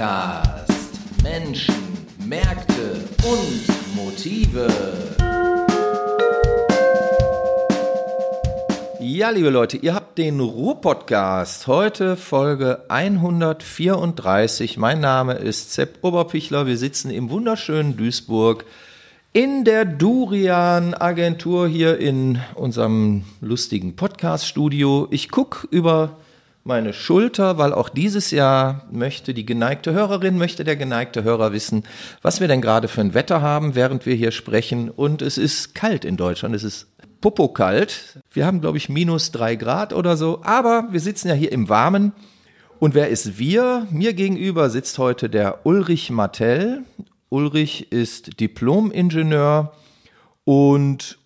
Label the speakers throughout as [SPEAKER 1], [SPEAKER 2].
[SPEAKER 1] Podcast Menschen, Märkte und Motive. Ja, liebe Leute, ihr habt den Ruhr-Podcast. Heute Folge 134. Mein Name ist Sepp Oberpichler. Wir sitzen im wunderschönen Duisburg in der Durian-Agentur hier in unserem lustigen Podcast-Studio. Ich gucke über meine Schulter, weil auch dieses Jahr möchte die geneigte Hörerin, möchte der geneigte Hörer wissen, was wir denn gerade für ein Wetter haben, während wir hier sprechen. Und es ist kalt in Deutschland, es ist popokalt. Wir haben, glaube ich, minus drei Grad oder so, aber wir sitzen ja hier im Warmen. Und wer ist wir? Mir gegenüber sitzt heute der Ulrich Martell. Ulrich ist Diplom-Ingenieur und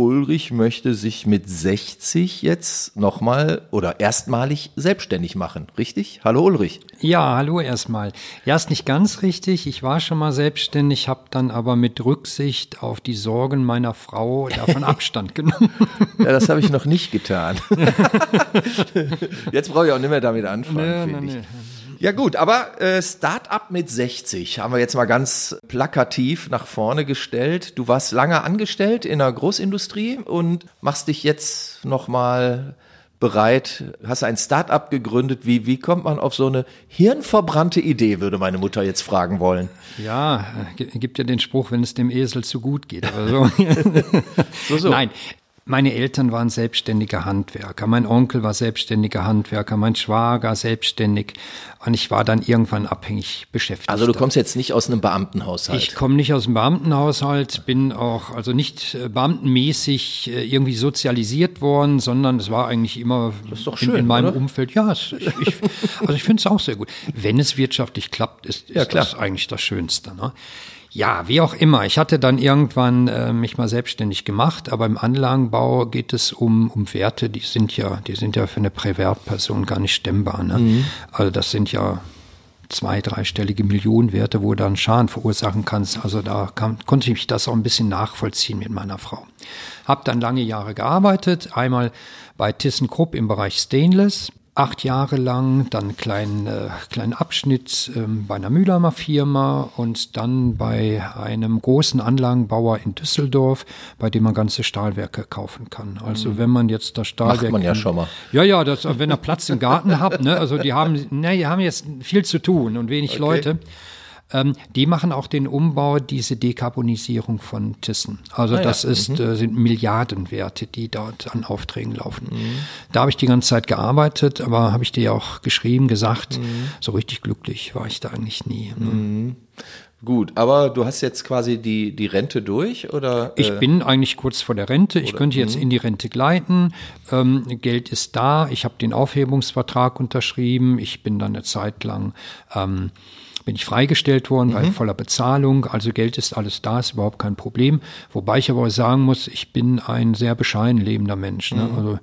[SPEAKER 1] Ulrich möchte sich mit 60 jetzt nochmal oder erstmalig selbstständig machen, richtig? Hallo Ulrich.
[SPEAKER 2] Ja, hallo erstmal. Ja, ist nicht ganz richtig. Ich war schon mal selbstständig, habe dann aber mit Rücksicht auf die Sorgen meiner Frau davon Abstand genommen.
[SPEAKER 1] Ja, das habe ich noch nicht getan. Jetzt brauche ich auch nicht mehr damit anfangen. Nee, nee, nee. Ja gut, aber äh, Start-up mit 60 haben wir jetzt mal ganz plakativ nach vorne gestellt. Du warst lange angestellt in der Großindustrie und machst dich jetzt nochmal bereit, hast ein Start-up gegründet. Wie, wie kommt man auf so eine hirnverbrannte Idee, würde meine Mutter jetzt fragen wollen.
[SPEAKER 2] Ja, gibt ja den Spruch, wenn es dem Esel zu gut geht. Aber so. so, so. Nein, meine Eltern waren selbstständige Handwerker, mein Onkel war selbstständiger Handwerker, mein Schwager selbstständig und ich war dann irgendwann abhängig beschäftigt.
[SPEAKER 1] Also du kommst jetzt nicht aus einem Beamtenhaushalt?
[SPEAKER 2] Ich komme nicht aus einem Beamtenhaushalt, bin auch also nicht äh, beamtenmäßig äh, irgendwie sozialisiert worden, sondern es war eigentlich immer
[SPEAKER 1] schön,
[SPEAKER 2] in, in, meinem
[SPEAKER 1] oder?
[SPEAKER 2] Umfeld. Ja, es, ich, also ich finde es auch sehr gut. Wenn es wirtschaftlich klappt, ist, ist ja, das eigentlich das Schönste. Ne? Ja, wie auch immer. Ich hatte dann irgendwann äh, mich mal selbstständig gemacht, aber im Anlagenbau geht es um, um Werte, die sind ja, die sind ja für eine Privatperson gar nicht stemmbar. Ne? Mhm. Also das sind ja zwei, dreistellige Millionenwerte, wo du dann Schaden verursachen kannst. Also da kam, konnte ich das auch ein bisschen nachvollziehen mit meiner Frau. Hab dann lange Jahre gearbeitet, einmal bei ThyssenKrupp im Bereich Stainless, acht Jahre lang, dann einen kleinen, äh, kleinen Abschnitt ähm, bei einer Mühlheimer Firma und dann bei einem großen Anlagenbauer in Düsseldorf, bei dem man ganze Stahlwerke kaufen kann. Also mhm. wenn man jetzt das Stahlwerk...
[SPEAKER 1] Macht man ja schon mal.
[SPEAKER 2] Ja, ja, das, wenn ihr Platz im Garten habt, ne, also die haben, ne, die haben jetzt viel zu tun und wenig okay. Leute. Ähm, die machen auch den Umbau, diese Dekarbonisierung von Thyssen. Also ah, das ja. ist, mhm. äh, sind Milliardenwerte, die dort an Aufträgen laufen. Mhm. Da habe ich die ganze Zeit gearbeitet, aber habe ich dir auch geschrieben, gesagt, mhm. so richtig glücklich war ich da eigentlich nie. Ne?
[SPEAKER 1] Mhm. Gut, aber du hast jetzt quasi die, die Rente durch oder?
[SPEAKER 2] Äh? Ich bin eigentlich kurz vor der Rente. Ich könnte jetzt mh. in die Rente gleiten. Ähm, Geld ist da. Ich habe den Aufhebungsvertrag unterschrieben. Ich bin dann eine Zeit lang ähm, bin ich freigestellt worden mhm. bei voller Bezahlung. Also Geld ist alles da, ist überhaupt kein Problem. Wobei ich aber sagen muss, ich bin ein sehr bescheiden lebender Mensch. Ne? Mhm. Also,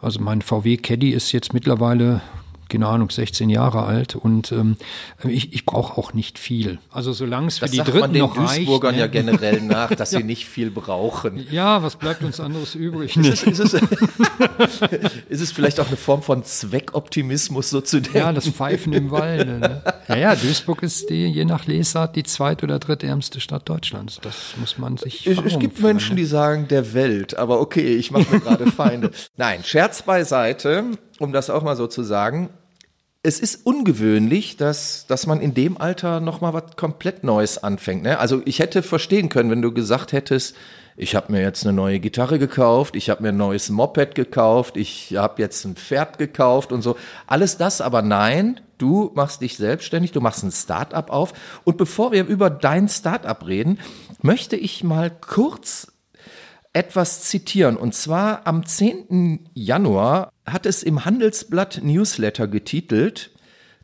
[SPEAKER 2] also mein VW Caddy ist jetzt mittlerweile keine Ahnung, 16 Jahre alt und ähm, ich, ich brauche auch nicht viel. Also solange es für
[SPEAKER 1] das
[SPEAKER 2] die
[SPEAKER 1] sagt
[SPEAKER 2] Dritten
[SPEAKER 1] man den
[SPEAKER 2] noch
[SPEAKER 1] Duisburgern
[SPEAKER 2] reicht,
[SPEAKER 1] ja generell nach, dass ja. sie nicht viel brauchen.
[SPEAKER 2] Ja, was bleibt uns anderes übrig?
[SPEAKER 1] Ist es, ist, es, ist es vielleicht auch eine Form von Zweckoptimismus so zu denken?
[SPEAKER 2] Ja, das Pfeifen im Walde. Ne? Ja, ja, Duisburg ist die, je nach Lesart die zweit- oder drittärmste Stadt Deutschlands. Das muss man sich
[SPEAKER 1] Es, es gibt führen, Menschen, ne? die sagen der Welt, aber okay, ich mache mir gerade Feinde. Nein, Scherz beiseite, um das auch mal so zu sagen es ist ungewöhnlich, dass, dass man in dem Alter nochmal was komplett Neues anfängt. Ne? Also ich hätte verstehen können, wenn du gesagt hättest, ich habe mir jetzt eine neue Gitarre gekauft, ich habe mir ein neues Moped gekauft, ich habe jetzt ein Pferd gekauft und so. Alles das, aber nein, du machst dich selbstständig, du machst ein Startup auf. Und bevor wir über dein Startup reden, möchte ich mal kurz etwas zitieren. Und zwar am 10. Januar hat es im Handelsblatt Newsletter getitelt,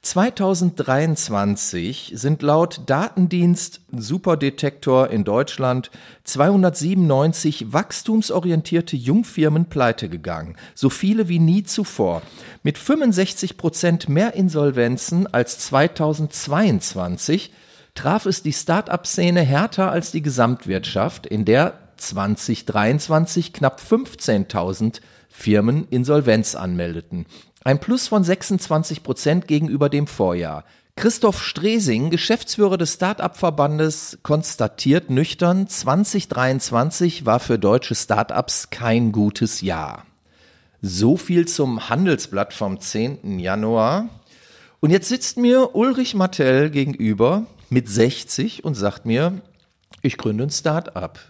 [SPEAKER 1] 2023 sind laut Datendienst Superdetektor in Deutschland 297 wachstumsorientierte Jungfirmen pleite gegangen, so viele wie nie zuvor, mit 65 Prozent mehr Insolvenzen als 2022 traf es die Start-up-Szene härter als die Gesamtwirtschaft, in der 2023 knapp 15.000 Firmen Insolvenz anmeldeten. Ein Plus von 26 Prozent gegenüber dem Vorjahr. Christoph Stresing, Geschäftsführer des Start-up-Verbandes, konstatiert nüchtern, 2023 war für deutsche Start-ups kein gutes Jahr. So viel zum Handelsblatt vom 10. Januar. Und jetzt sitzt mir Ulrich Martell gegenüber mit 60 und sagt mir, ich gründe ein Start-up.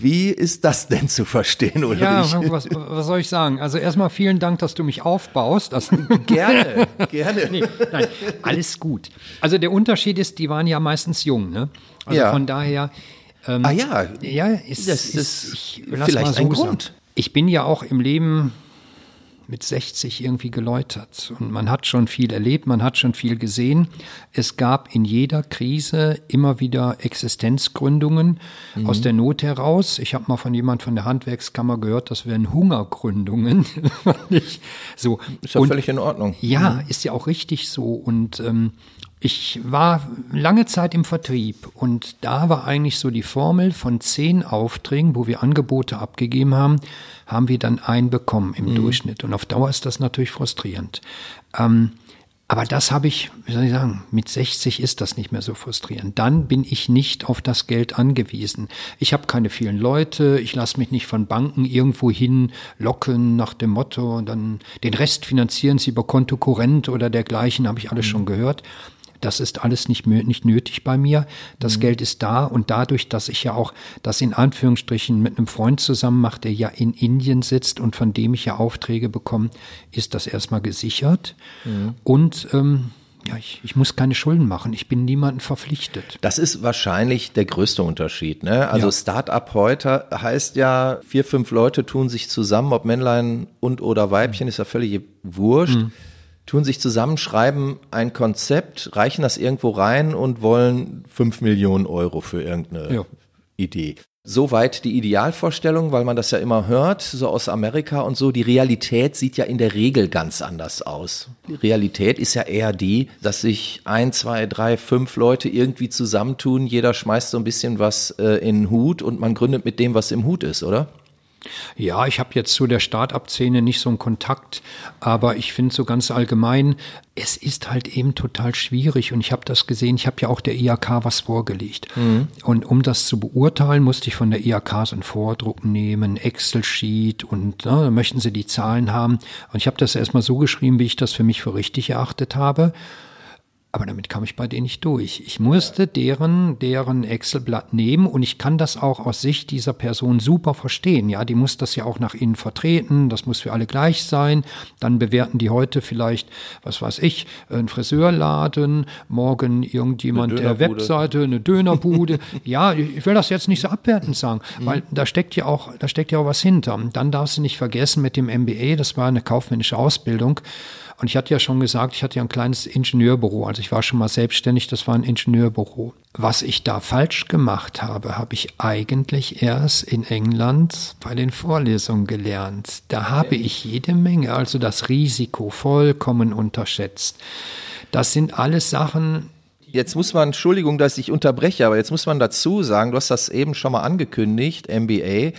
[SPEAKER 1] Wie ist das denn zu verstehen, Ulrich? Ja,
[SPEAKER 2] was, was soll ich sagen? Also erstmal vielen Dank, dass du mich aufbaust. Das
[SPEAKER 1] gerne, gerne. Nee,
[SPEAKER 2] nein, alles gut. Also der Unterschied ist, die waren ja meistens jung, ne? Also
[SPEAKER 1] ja.
[SPEAKER 2] von daher.
[SPEAKER 1] Ähm, ah ja,
[SPEAKER 2] ja, ist,
[SPEAKER 1] das ist, ist ich, vielleicht so ein Grund. Sagen.
[SPEAKER 2] Ich bin ja auch im Leben mit 60 irgendwie geläutert. Und man hat schon viel erlebt, man hat schon viel gesehen. Es gab in jeder Krise immer wieder Existenzgründungen mhm. aus der Not heraus. Ich habe mal von jemand von der Handwerkskammer gehört, das wären Hungergründungen.
[SPEAKER 1] so. Ist ja völlig in Ordnung.
[SPEAKER 2] Ja, mhm. ist ja auch richtig so. Und ähm, ich war lange Zeit im Vertrieb und da war eigentlich so die Formel von zehn Aufträgen, wo wir Angebote abgegeben haben, haben wir dann einen bekommen im mhm. Durchschnitt. Und auf Dauer ist das natürlich frustrierend. Ähm, aber das habe ich, wie soll ich sagen, mit 60 ist das nicht mehr so frustrierend. Dann bin ich nicht auf das Geld angewiesen. Ich habe keine vielen Leute, ich lasse mich nicht von Banken irgendwo hin locken nach dem Motto, dann den Rest finanzieren sie über Konto Korrent oder dergleichen, habe ich alles mhm. schon gehört. Das ist alles nicht, nicht nötig bei mir. Das mhm. Geld ist da und dadurch, dass ich ja auch das in Anführungsstrichen mit einem Freund zusammen mache, der ja in Indien sitzt und von dem ich ja Aufträge bekomme, ist das erstmal gesichert. Mhm. Und ähm, ja, ich, ich muss keine Schulden machen. Ich bin niemandem verpflichtet.
[SPEAKER 1] Das ist wahrscheinlich der größte Unterschied. Ne? Also ja. Start-up heute heißt ja, vier, fünf Leute tun sich zusammen, ob Männlein und oder Weibchen, mhm. ist ja völlig wurscht. Mhm tun sich zusammen, schreiben ein Konzept, reichen das irgendwo rein und wollen fünf Millionen Euro für irgendeine ja. Idee. Soweit die Idealvorstellung, weil man das ja immer hört, so aus Amerika und so. Die Realität sieht ja in der Regel ganz anders aus. Die Realität ist ja eher die, dass sich ein, zwei, drei, fünf Leute irgendwie zusammentun. Jeder schmeißt so ein bisschen was äh, in den Hut und man gründet mit dem, was im Hut ist, oder?
[SPEAKER 2] Ja, ich habe jetzt zu der Start-up-Szene nicht so einen Kontakt, aber ich finde so ganz allgemein, es ist halt eben total schwierig und ich habe das gesehen, ich habe ja auch der IAK was vorgelegt. Mhm. Und um das zu beurteilen, musste ich von der IAK so einen Vordruck nehmen, Excel-Sheet und na, da möchten sie die Zahlen haben. Und ich habe das erstmal so geschrieben, wie ich das für mich für richtig erachtet habe. Aber damit kam ich bei denen nicht durch. Ich musste deren, deren Excel-Blatt nehmen und ich kann das auch aus Sicht dieser Person super verstehen. Ja, die muss das ja auch nach innen vertreten. Das muss für alle gleich sein. Dann bewerten die heute vielleicht, was weiß ich, einen Friseurladen, morgen irgendjemand der Webseite, eine Dönerbude. ja, ich will das jetzt nicht so abwertend sagen, mhm. weil da steckt ja auch, da steckt ja auch was hinter. Dann darfst du nicht vergessen mit dem MBA, das war eine kaufmännische Ausbildung. Und ich hatte ja schon gesagt, ich hatte ja ein kleines Ingenieurbüro. Also ich war schon mal selbstständig, das war ein Ingenieurbüro. Was ich da falsch gemacht habe, habe ich eigentlich erst in England bei den Vorlesungen gelernt. Da habe ich jede Menge, also das Risiko vollkommen unterschätzt. Das sind alles Sachen,
[SPEAKER 1] Jetzt muss man, Entschuldigung, dass ich unterbreche, aber jetzt muss man dazu sagen, du hast das eben schon mal angekündigt, MBA.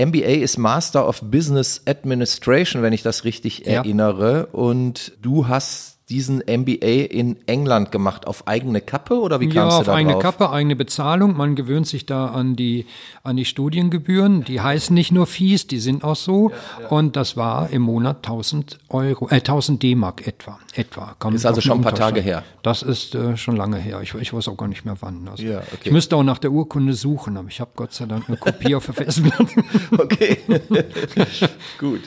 [SPEAKER 1] MBA ist Master of Business Administration, wenn ich das richtig ja. erinnere. Und du hast diesen MBA in England gemacht, auf eigene Kappe oder wie kamst ja, du da
[SPEAKER 2] auf eigene Kappe, eigene Bezahlung. Man gewöhnt sich da an die, an die Studiengebühren. Die heißen nicht nur Fees, die sind auch so. Ja, ja. Und das war im Monat 1000 Euro, äh, 1000 D-Mark etwa. etwa.
[SPEAKER 1] Kommt ist also schon ein paar Tage her.
[SPEAKER 2] Das ist äh, schon lange her. Ich, ich weiß auch gar nicht mehr wann. Also, ja, okay. Ich müsste auch nach der Urkunde suchen, aber ich habe Gott sei Dank eine Kopie auf der Festplatte.
[SPEAKER 1] okay, gut.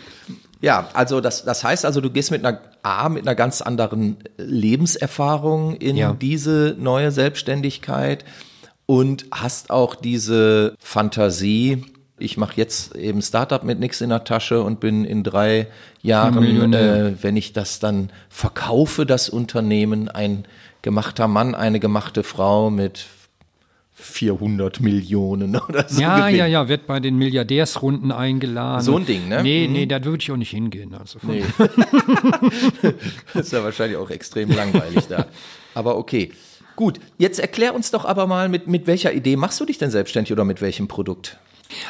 [SPEAKER 1] Ja, also das, das heißt also, du gehst mit einer A, mit einer ganz anderen Lebenserfahrung in ja. diese neue Selbstständigkeit und hast auch diese Fantasie, ich mache jetzt eben Startup mit nichts in der Tasche und bin in drei Jahren, äh, wenn ich das dann verkaufe, das Unternehmen, ein gemachter Mann, eine gemachte Frau mit 400 Millionen oder so.
[SPEAKER 2] Ja, gewinnt. ja, ja, wird bei den Milliardärsrunden eingeladen.
[SPEAKER 1] So ein Ding, ne?
[SPEAKER 2] Nee, mhm. nee, da würde ich auch nicht hingehen. Also
[SPEAKER 1] nee. das ist ja wahrscheinlich auch extrem langweilig da. Aber okay. Gut, jetzt erklär uns doch aber mal, mit, mit welcher Idee machst du dich denn selbstständig oder mit welchem Produkt?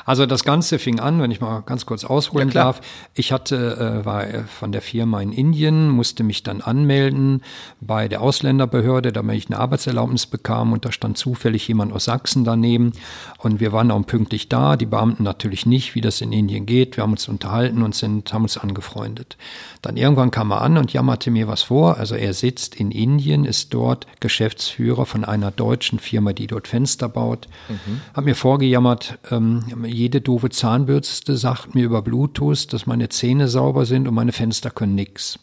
[SPEAKER 2] Also das Ganze fing an, wenn ich mal ganz kurz ausholen ja, darf. Ich hatte, äh, war von der Firma in Indien, musste mich dann anmelden bei der Ausländerbehörde, damit ich eine Arbeitserlaubnis bekam und da stand zufällig jemand aus Sachsen daneben und wir waren auch pünktlich da, die Beamten natürlich nicht, wie das in Indien geht. Wir haben uns unterhalten und sind, haben uns angefreundet. Dann irgendwann kam er an und jammerte mir was vor. Also er sitzt in Indien, ist dort Geschäftsführer von einer deutschen Firma, die dort Fenster baut. Mhm. Hat mir vorgejammert, ähm, jede doofe Zahnbürste sagt mir über Bluetooth, dass meine Zähne sauber sind und meine Fenster können nix.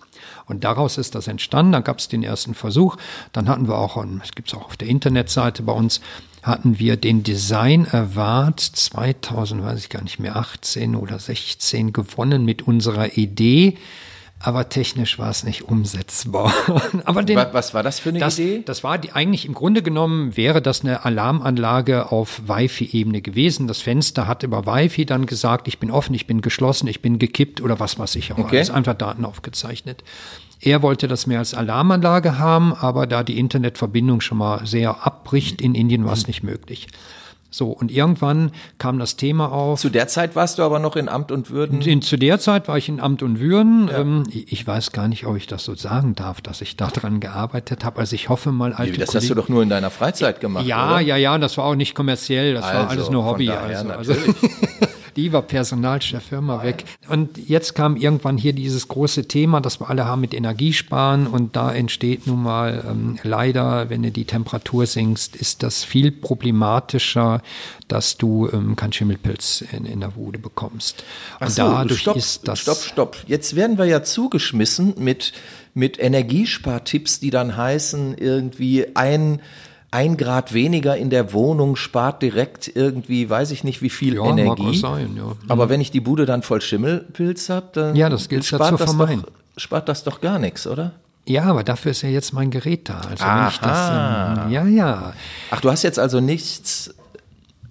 [SPEAKER 2] Und daraus ist das entstanden. Dann gab es den ersten Versuch. Dann hatten wir auch, es gibt es auch auf der Internetseite bei uns, hatten wir den Design Award 2000, weiß ich gar nicht mehr, 18 oder 16 gewonnen mit unserer Idee aber technisch war es nicht umsetzbar.
[SPEAKER 1] aber den, was war das für eine
[SPEAKER 2] das,
[SPEAKER 1] Idee?
[SPEAKER 2] Das war die, eigentlich im Grunde genommen wäre das eine Alarmanlage auf Wi-Fi-Ebene gewesen. Das Fenster hat über Wi-Fi dann gesagt, ich bin offen, ich bin geschlossen, ich bin gekippt oder was weiß ich auch. Okay. Alles einfach Daten aufgezeichnet. Er wollte das mehr als Alarmanlage haben, aber da die Internetverbindung schon mal sehr abbricht in Indien, war es nicht möglich. So, und irgendwann kam das Thema auf.
[SPEAKER 1] Zu der Zeit warst du aber noch in Amt und Würden?
[SPEAKER 2] In, zu der Zeit war ich in Amt und Würden. Ja. Ähm, ich weiß gar nicht, ob ich das so sagen darf, dass ich daran gearbeitet habe. Also ich hoffe mal
[SPEAKER 1] alte nee, Das Kollegen, hast du doch nur in deiner Freizeit gemacht,
[SPEAKER 2] Ja, oder? ja, ja, das war auch nicht kommerziell, das also, war alles nur Hobby.
[SPEAKER 1] Daher,
[SPEAKER 2] also, also die war Personalchef der Firma weg. Und jetzt kam irgendwann hier dieses große Thema, das wir alle haben mit Energiesparen und da entsteht nun mal ähm, leider, wenn du die Temperatur sinkst, ist das viel problematischer, dass du ähm, keinen Schimmelpilz in, in der Wude bekommst.
[SPEAKER 1] Und so, dadurch stopp, ist das. Stopp, stopp. Jetzt werden wir ja zugeschmissen mit, mit Energiespartipps, die dann heißen, irgendwie ein ein Grad weniger in der Wohnung spart direkt irgendwie, weiß ich nicht wie viel ja, Energie. Mag sein, ja. Aber mhm. wenn ich die Bude dann voll Schimmelpilz habe, dann
[SPEAKER 2] ja, das gilt spart,
[SPEAKER 1] das doch, spart das doch gar nichts, oder?
[SPEAKER 2] Ja, aber dafür ist ja jetzt mein Gerät da. Also wenn ich das, ähm, ja, ja.
[SPEAKER 1] Ach, du hast jetzt also nichts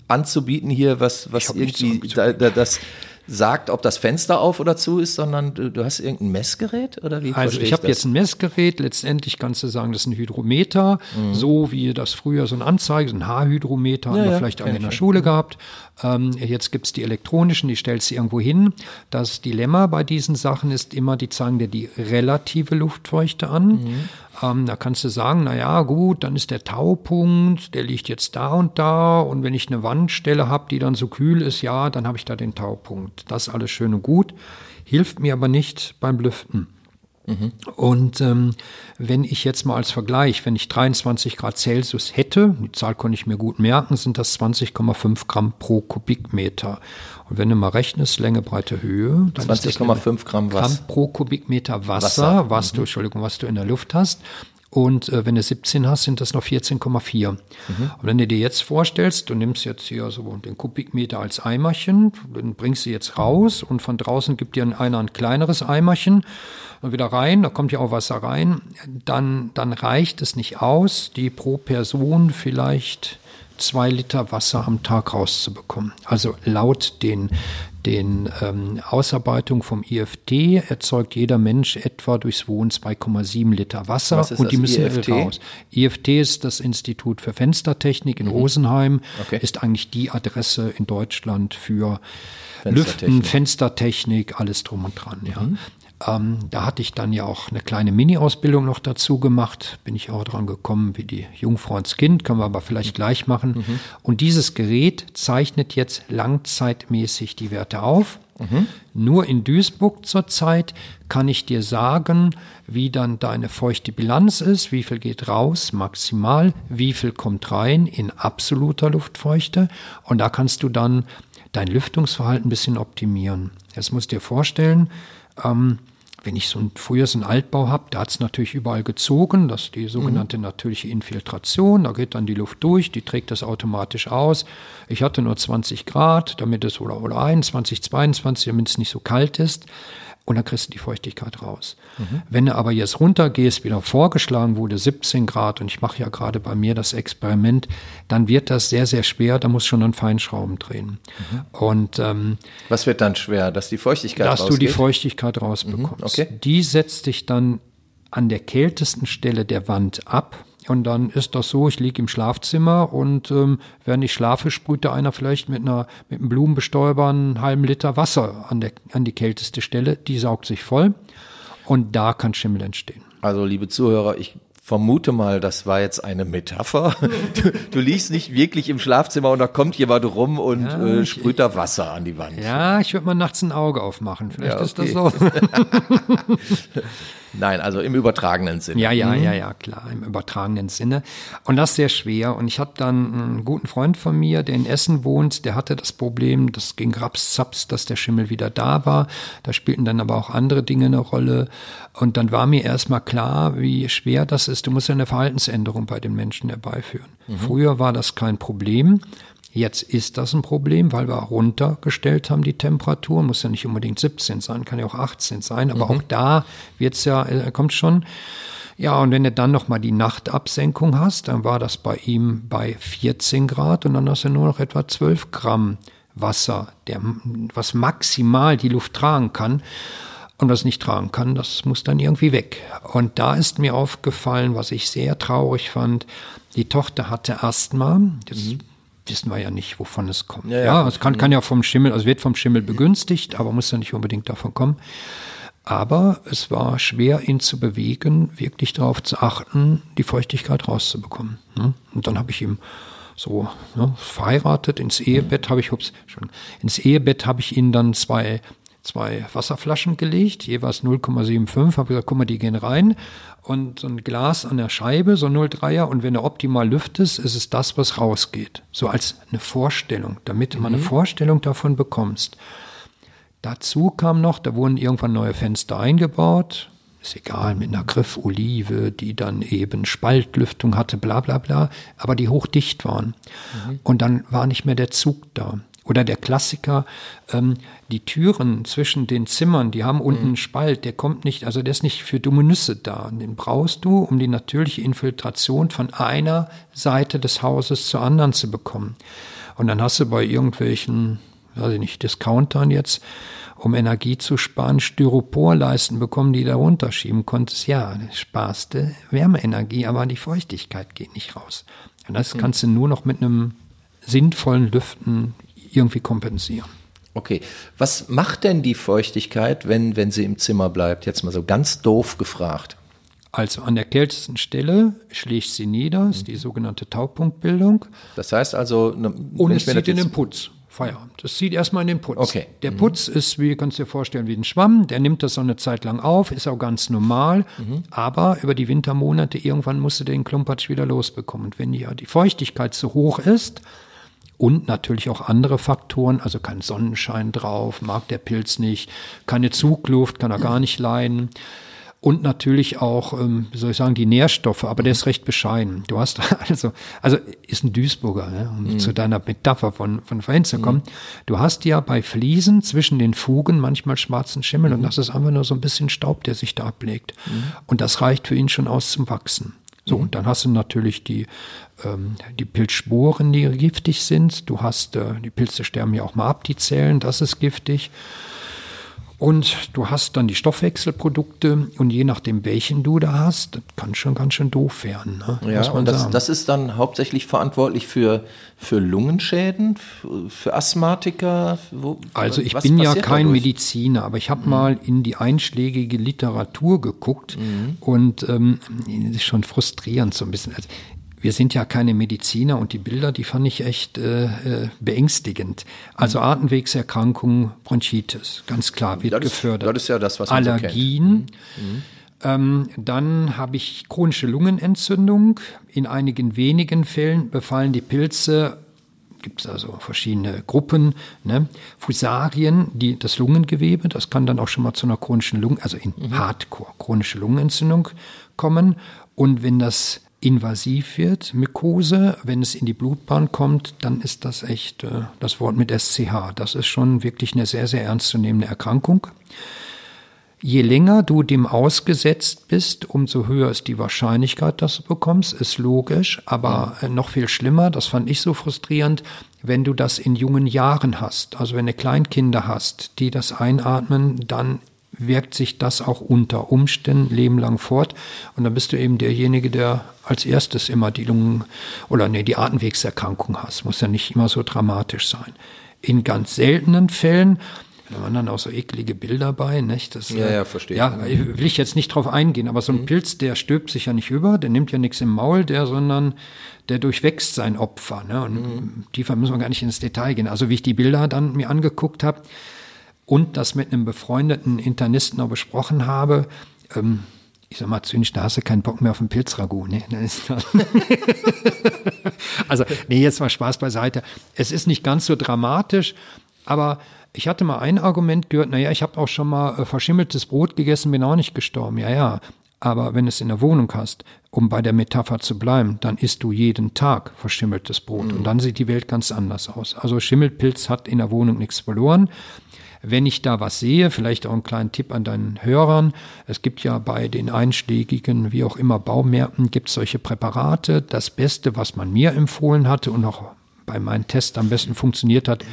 [SPEAKER 1] anzubieten hier, was, was irgendwie da, da, das sagt, ob das Fenster auf oder zu ist, sondern du, du hast irgendein Messgerät oder wie?
[SPEAKER 2] Also ich habe jetzt ein Messgerät. Letztendlich kannst du sagen, das ist ein Hydrometer, mhm. so wie das früher so ein Anzeige, so ein Haarhydrometer, ja, haben wir ja, vielleicht auch in der Schule gehabt. Ähm, jetzt gibt's die elektronischen, die stellst du irgendwo hin. Das Dilemma bei diesen Sachen ist immer, die zeigen dir die relative Luftfeuchte an. Mhm. Ähm, da kannst du sagen, na ja, gut, dann ist der Taupunkt, der liegt jetzt da und da. Und wenn ich eine Wandstelle habe, die dann so kühl ist, ja, dann habe ich da den Taupunkt. Das ist alles schön und gut, hilft mir aber nicht beim Lüften. Mhm. Und ähm, wenn ich jetzt mal als Vergleich, wenn ich 23 Grad Celsius hätte, die Zahl konnte ich mir gut merken, sind das 20,5 Gramm pro Kubikmeter. Und wenn du mal rechnest, Länge, Breite, Höhe,
[SPEAKER 1] dann 20,5 Gramm,
[SPEAKER 2] Gramm pro Kubikmeter Wasser, Wasser. was mhm. du, Entschuldigung, was du in der Luft hast. Und äh, wenn du 17 hast, sind das noch 14,4. Mhm. Und wenn du dir jetzt vorstellst, du nimmst jetzt hier so den Kubikmeter als Eimerchen, dann bringst du jetzt raus und von draußen gibt dir einer ein kleineres Eimerchen und wieder rein, da kommt ja auch Wasser rein, dann, dann reicht es nicht aus, die pro Person vielleicht zwei Liter Wasser am Tag rauszubekommen. Also laut den, den ähm, Ausarbeitungen vom IFT erzeugt jeder Mensch etwa durchs Wohnen 2,7 Liter Wasser und die müssen IFT? raus. IFT ist das Institut für Fenstertechnik in mhm. Rosenheim, okay. ist eigentlich die Adresse in Deutschland für Fenstertechnik. Lüften, Fenstertechnik, alles drum und dran. Ja. Mhm. Ähm, da hatte ich dann ja auch eine kleine Mini-Ausbildung noch dazu gemacht. Bin ich auch dran gekommen, wie die Jungfrau ins Kind, können wir aber vielleicht gleich machen. Mhm. Und dieses Gerät zeichnet jetzt langzeitmäßig die Werte auf. Mhm. Nur in Duisburg zurzeit kann ich dir sagen, wie dann deine feuchte Bilanz ist, wie viel geht raus, maximal, wie viel kommt rein in absoluter Luftfeuchte. Und da kannst du dann dein Lüftungsverhalten ein bisschen optimieren. Jetzt musst du dir vorstellen, ähm, wenn ich so ein, früher so einen Altbau habe, da hat es natürlich überall gezogen, das ist die sogenannte mhm. natürliche Infiltration, da geht dann die Luft durch, die trägt das automatisch aus. Ich hatte nur 20 Grad, damit es, oder, oder 21, 22, damit es nicht so kalt ist und dann kriegst du die Feuchtigkeit raus. Mhm. Wenn du aber jetzt runtergehst, wieder vorgeschlagen wurde 17 Grad und ich mache ja gerade bei mir das Experiment, dann wird das sehr, sehr schwer, da muss schon an Feinschrauben drehen. Mhm. Und ähm,
[SPEAKER 1] was wird dann schwer, dass die Feuchtigkeit
[SPEAKER 2] Dass rausgeht? du die Feuchtigkeit mhm. rausbekommst. Mhm. Okay. Die setzt dich dann an der kältesten Stelle der Wand ab. Und dann ist das so, ich liege im Schlafzimmer und ähm, während ich schlafe, sprüht da einer vielleicht mit einer mit einem Blumenbestäuber einen halben Liter Wasser an, der, an die kälteste Stelle. Die saugt sich voll und da kann Schimmel entstehen.
[SPEAKER 1] Also liebe Zuhörer, ich vermute mal, das war jetzt eine Metapher. Du, du liegst nicht wirklich im Schlafzimmer und da kommt jemand rum und ja, äh, sprüht da Wasser an die Wand.
[SPEAKER 2] Ja, ich würde mal nachts ein Auge aufmachen. Vielleicht ja, okay. ist das so.
[SPEAKER 1] Nein, also im übertragenen Sinne.
[SPEAKER 2] Ja, ja, mhm. ja, ja, klar, im übertragenen Sinne. Und das ist sehr schwer. Und ich habe dann einen guten Freund von mir, der in Essen wohnt, der hatte das Problem, das ging rapszaps, dass der Schimmel wieder da war. Da spielten dann aber auch andere Dinge eine Rolle. Und dann war mir erstmal klar, wie schwer das ist. Du musst ja eine Verhaltensänderung bei den Menschen herbeiführen. Mhm. Früher war das kein Problem. Jetzt ist das ein Problem, weil wir runtergestellt haben die Temperatur. Muss ja nicht unbedingt 17 sein, kann ja auch 18 sein. Aber mhm. auch da wird's ja, äh, kommt schon. Ja, und wenn du dann noch mal die Nachtabsenkung hast, dann war das bei ihm bei 14 Grad und dann hast du nur noch etwa 12 Gramm Wasser, der, was maximal die Luft tragen kann. Und was nicht tragen kann, das muss dann irgendwie weg. Und da ist mir aufgefallen, was ich sehr traurig fand, die Tochter hatte Asthma. Das mhm wissen wir ja nicht, wovon es kommt. Ja, ja. ja es kann, kann ja vom Schimmel, also wird vom Schimmel begünstigt, aber muss ja nicht unbedingt davon kommen. Aber es war schwer, ihn zu bewegen, wirklich darauf zu achten, die Feuchtigkeit rauszubekommen. Ne? Und dann habe ich ihm so ne, verheiratet ins Ehebett habe ich ups, ins Ehebett habe ich ihn dann zwei zwei Wasserflaschen gelegt, jeweils 0,75, habe gesagt, guck mal, die gehen rein und so ein Glas an der Scheibe, so 0,3er und wenn du optimal lüftest, ist es das, was rausgeht. So als eine Vorstellung, damit du mhm. mal eine. Vorstellung davon bekommst. Dazu kam noch, da wurden irgendwann neue Fenster eingebaut, ist egal, mit einer Griff-Olive, die dann eben Spaltlüftung hatte, bla bla bla, aber die hochdicht waren. Mhm. Und dann war nicht mehr der Zug da. Oder der Klassiker, ähm, die Türen zwischen den Zimmern, die haben unten einen Spalt, der kommt nicht, also der ist nicht für dumme Nüsse da. Den brauchst du, um die natürliche Infiltration von einer Seite des Hauses zur anderen zu bekommen. Und dann hast du bei irgendwelchen, weiß ich nicht, Discountern jetzt, um Energie zu sparen, Styroporleisten bekommen, die da runterschieben konntest. Ja, sparste Wärmeenergie, aber die Feuchtigkeit geht nicht raus. Und das kannst du nur noch mit einem sinnvollen Lüften irgendwie kompensieren.
[SPEAKER 1] Okay, was macht denn die Feuchtigkeit, wenn, wenn sie im Zimmer bleibt? Jetzt mal so ganz doof gefragt.
[SPEAKER 2] Also an der kältesten Stelle schlägt sie nieder, ist die sogenannte Taupunktbildung.
[SPEAKER 1] Das heißt also,
[SPEAKER 2] ne, und es zieht in den Putz. Feierabend. Das zieht erstmal in den Putz.
[SPEAKER 1] Okay.
[SPEAKER 2] Der mhm. Putz ist, wie kannst du dir vorstellen, wie ein Schwamm. Der nimmt das so eine Zeit lang auf, ist auch ganz normal. Mhm. Aber über die Wintermonate irgendwann musst du den Klumpatsch wieder losbekommen. Und wenn ja die Feuchtigkeit zu hoch ist, und natürlich auch andere Faktoren, also kein Sonnenschein drauf, mag der Pilz nicht, keine Zugluft, kann er gar nicht leiden. Und natürlich auch, ähm, wie soll ich sagen, die Nährstoffe, aber der ist recht bescheiden. Du hast also, also ist ein Duisburger, ne, um mhm. zu deiner Metapher von, von vorhin zu kommen. Mhm. Du hast ja bei Fliesen zwischen den Fugen manchmal schwarzen Schimmel mhm. und das ist einfach nur so ein bisschen Staub, der sich da ablegt. Mhm. Und das reicht für ihn schon aus zum Wachsen. So, mhm. und dann hast du natürlich die, ähm, die Pilzsporen, die giftig sind. Du hast, äh, die Pilze sterben ja auch mal ab, die Zellen, das ist giftig. Und du hast dann die Stoffwechselprodukte und je nachdem, welchen du da hast, das kann schon ganz schön doof werden.
[SPEAKER 1] Ne? Ja, und das, das, ist dann hauptsächlich verantwortlich für, für Lungenschäden, für Asthmatiker.
[SPEAKER 2] Wo, also ich bin ja kein dadurch? Mediziner, aber ich habe mhm. mal in die einschlägige Literatur geguckt mhm. und ähm, das ist schon frustrierend so ein bisschen. Also wir sind ja keine Mediziner und die Bilder, die fand ich echt äh, äh beängstigend. Also mhm. Atemwegserkrankungen, Bronchitis, ganz klar, wird
[SPEAKER 1] das
[SPEAKER 2] gefördert.
[SPEAKER 1] Ist, das ist ja das, was
[SPEAKER 2] man Allergien. So mhm. ähm, dann habe ich chronische Lungenentzündung. In einigen wenigen Fällen befallen die Pilze gibt es also verschiedene Gruppen, ne? Fusarien, die das Lungengewebe, das kann dann auch schon mal zu einer chronischen Lungen, also in mhm. Hardcore chronische Lungenentzündung kommen. Und wenn das invasiv wird, Mykose, wenn es in die Blutbahn kommt, dann ist das echt äh, das Wort mit SCH. Das ist schon wirklich eine sehr, sehr ernstzunehmende Erkrankung. Je länger du dem ausgesetzt bist, umso höher ist die Wahrscheinlichkeit, dass du bekommst, ist logisch, aber äh, noch viel schlimmer, das fand ich so frustrierend, wenn du das in jungen Jahren hast, also wenn du Kleinkinder hast, die das einatmen, dann wirkt sich das auch unter Umständen lebenlang fort. Und dann bist du eben derjenige, der als erstes immer die Lungen oder nee, die Atemwegserkrankung hast. Muss ja nicht immer so dramatisch sein. In ganz seltenen Fällen da waren dann auch so eklige Bilder bei, nicht? Das,
[SPEAKER 1] ja, ja, verstehe.
[SPEAKER 2] Ja, will ich jetzt nicht drauf eingehen, aber so ein mhm. Pilz, der stirbt sich ja nicht über, der nimmt ja nichts im Maul, der, sondern der durchwächst sein Opfer. Ne? Und mhm. tiefer müssen wir gar nicht ins Detail gehen. Also wie ich die Bilder dann mir angeguckt habe und das mit einem befreundeten Internisten noch besprochen habe, ähm, ich sag mal zynisch, da hast du keinen Bock mehr auf ein Pilzragout. Ne? also, nee, jetzt mal Spaß beiseite. Es ist nicht ganz so dramatisch, aber ich hatte mal ein Argument gehört, naja, ich habe auch schon mal äh, verschimmeltes Brot gegessen, bin auch nicht gestorben. Ja, ja. Aber wenn es in der Wohnung hast, um bei der Metapher zu bleiben, dann isst du jeden Tag verschimmeltes Brot. Mhm. Und dann sieht die Welt ganz anders aus. Also Schimmelpilz hat in der Wohnung nichts verloren. Wenn ich da was sehe, vielleicht auch einen kleinen Tipp an deinen Hörern. Es gibt ja bei den einschlägigen, wie auch immer, Baumärkten gibt es solche Präparate. Das Beste, was man mir empfohlen hatte und auch bei meinen Tests am besten funktioniert hat,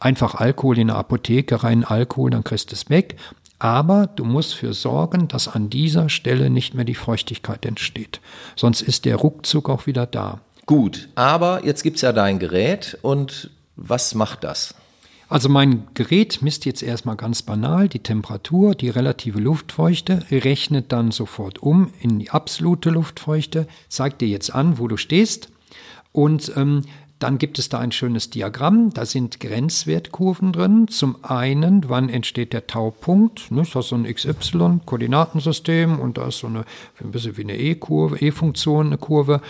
[SPEAKER 2] einfach Alkohol in der Apotheke, rein Alkohol, dann kriegst du es weg. Aber du musst für sorgen, dass an dieser Stelle nicht mehr die Feuchtigkeit entsteht. Sonst ist der Ruckzuck auch wieder da.
[SPEAKER 1] Gut, aber jetzt gibt's ja dein Gerät und was macht das?
[SPEAKER 2] Also mein Gerät misst jetzt erstmal ganz banal die Temperatur, die relative Luftfeuchte, rechnet dann sofort um in die absolute Luftfeuchte, zeigt dir jetzt an, wo du stehst und ähm, dann gibt es da ein schönes Diagramm, da sind Grenzwertkurven drin. Zum einen, wann entsteht der Taupunkt? Ne, das ist so ein XY-Koordinatensystem und da ist so eine, ein bisschen wie eine E-Kurve, E-Funktion, eine Kurve.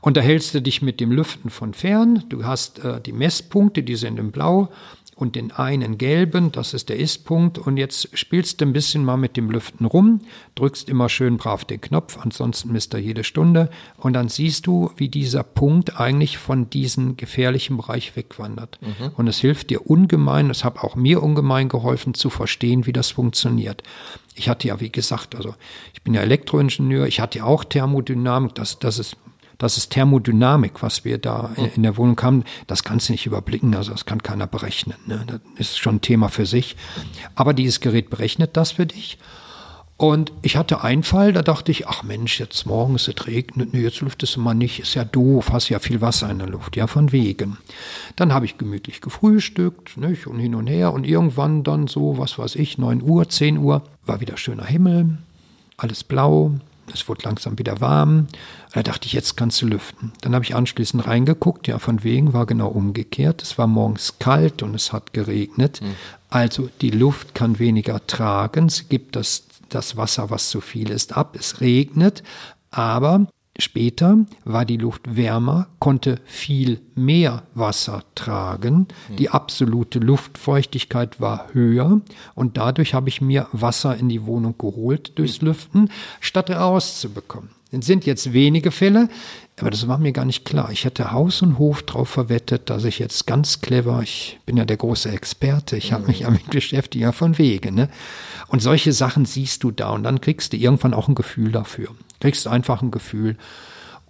[SPEAKER 2] Und da hältst du dich mit dem Lüften von fern. Du hast äh, die Messpunkte, die sind in Blau und den einen gelben, das ist der Ist-Punkt. Und jetzt spielst du ein bisschen mal mit dem Lüften rum, drückst immer schön brav den Knopf, ansonsten misst er jede Stunde. Und dann siehst du, wie dieser Punkt eigentlich von diesem gefährlichen Bereich wegwandert. Mhm. Und es hilft dir ungemein, es hat auch mir ungemein geholfen, zu verstehen, wie das funktioniert. Ich hatte ja, wie gesagt, also ich bin ja Elektroingenieur, ich hatte ja auch Thermodynamik, das, das ist das ist Thermodynamik, was wir da in der Wohnung haben. Das kannst du nicht überblicken, also das kann keiner berechnen. Ne? Das ist schon ein Thema für sich. Aber dieses Gerät berechnet das für dich. Und ich hatte einen Fall, da dachte ich, ach Mensch, jetzt morgens, es regnet, nee, jetzt lüftest du mal nicht, ist ja doof, hast ja viel Wasser in der Luft, ja, von wegen. Dann habe ich gemütlich gefrühstückt, nicht, und hin und her, und irgendwann dann so, was weiß ich, 9 Uhr, 10 Uhr, war wieder schöner Himmel, alles blau, es wurde langsam wieder warm. Da dachte ich, jetzt kannst du lüften. Dann habe ich anschließend reingeguckt. Ja, von wegen war genau umgekehrt. Es war morgens kalt und es hat geregnet. Mhm. Also die Luft kann weniger tragen. Es gibt das, das Wasser, was zu viel ist, ab. Es regnet. Aber Später war die Luft wärmer, konnte viel mehr Wasser tragen, die absolute Luftfeuchtigkeit war höher und dadurch habe ich mir Wasser in die Wohnung geholt durchs Lüften, statt rauszubekommen. Es sind jetzt wenige Fälle, aber das war mir gar nicht klar. Ich hätte Haus und Hof darauf verwettet, dass ich jetzt ganz clever, ich bin ja der große Experte, ich habe mich damit beschäftigt, ja von Wege. Ne? Und solche Sachen siehst du da und dann kriegst du irgendwann auch ein Gefühl dafür. Kriegst einfach ein Gefühl.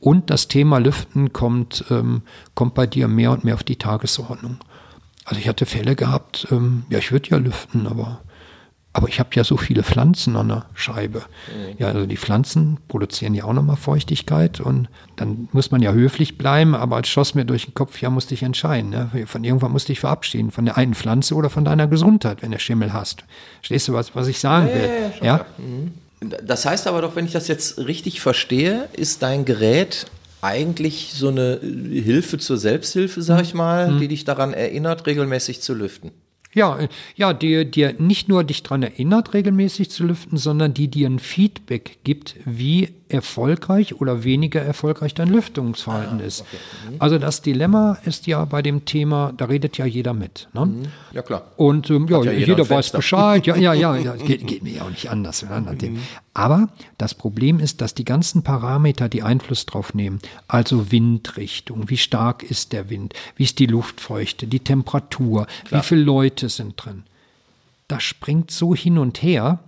[SPEAKER 2] Und das Thema Lüften kommt, ähm, kommt bei dir mehr und mehr auf die Tagesordnung. Also ich hatte Fälle gehabt, ähm, ja, ich würde ja lüften, aber aber ich habe ja so viele Pflanzen an der Scheibe. Mhm. Ja, also die Pflanzen produzieren ja auch nochmal Feuchtigkeit und dann muss man ja höflich bleiben, aber es schoss mir durch den Kopf, ja, musste ich entscheiden. Ne? Von irgendwann musste ich verabschieden, von der einen Pflanze oder von deiner Gesundheit, wenn du Schimmel hast. Stehst du, was, was ich sagen will? Ja, ja, ja?
[SPEAKER 1] Mhm. Das heißt aber doch, wenn ich das jetzt richtig verstehe, ist dein Gerät eigentlich so eine Hilfe zur Selbsthilfe, sag ich mal, mhm. die dich daran erinnert, regelmäßig zu lüften.
[SPEAKER 2] Ja, ja, die dir nicht nur dich daran erinnert, regelmäßig zu lüften, sondern die dir ein Feedback gibt, wie erfolgreich oder weniger erfolgreich dein Lüftungsverhalten ah, ist. Okay. Mhm. Also das Dilemma ist ja bei dem Thema, da redet ja jeder mit. Ne? Mhm.
[SPEAKER 1] Ja klar.
[SPEAKER 2] Und ähm, ja, ja, jeder, jeder weiß Bescheid. Ja, ja, ja, ja. Geht, geht, mir ja auch nicht anders. Mhm. Aber das Problem ist, dass die ganzen Parameter, die Einfluss drauf nehmen, also Windrichtung, wie stark ist der Wind, wie ist die Luftfeuchte, die Temperatur, klar. wie viele Leute sind drin, das springt so hin und her,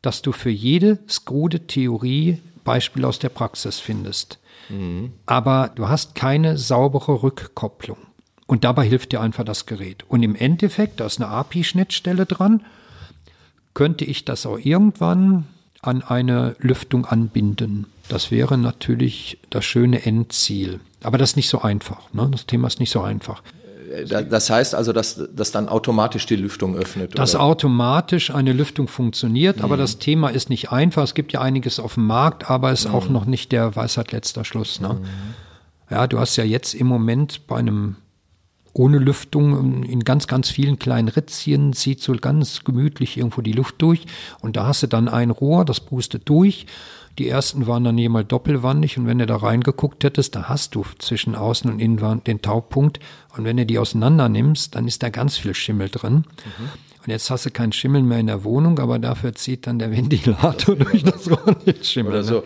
[SPEAKER 2] dass du für jede skrude Theorie Beispiel aus der Praxis findest. Mhm. Aber du hast keine saubere Rückkopplung. Und dabei hilft dir einfach das Gerät. Und im Endeffekt, da ist eine API-Schnittstelle dran, könnte ich das auch irgendwann an eine Lüftung anbinden. Das wäre natürlich das schöne Endziel. Aber das ist nicht so einfach. Ne? Das Thema ist nicht so einfach.
[SPEAKER 1] Das heißt also, dass, dass dann automatisch die Lüftung öffnet?
[SPEAKER 2] Dass oder? automatisch eine Lüftung funktioniert, mhm. aber das Thema ist nicht einfach. Es gibt ja einiges auf dem Markt, aber es ist mhm. auch noch nicht der Weisheit letzter Schluss. Ne? Mhm. Ja, du hast ja jetzt im Moment bei einem ohne Lüftung in ganz, ganz vielen kleinen Ritzchen zieht so ganz gemütlich irgendwo die Luft durch und da hast du dann ein Rohr, das pustet durch die ersten waren dann jemals doppelwandig und wenn du da reingeguckt hättest, da hast du zwischen Außen- und Innenwand den Taupunkt. Und wenn du die auseinander nimmst, dann ist da ganz viel Schimmel drin. Mhm. Und jetzt hast du keinen Schimmel mehr in der Wohnung, aber dafür zieht dann der Ventilator durch das Rohr
[SPEAKER 1] nicht Schimmel. Oder ne? so.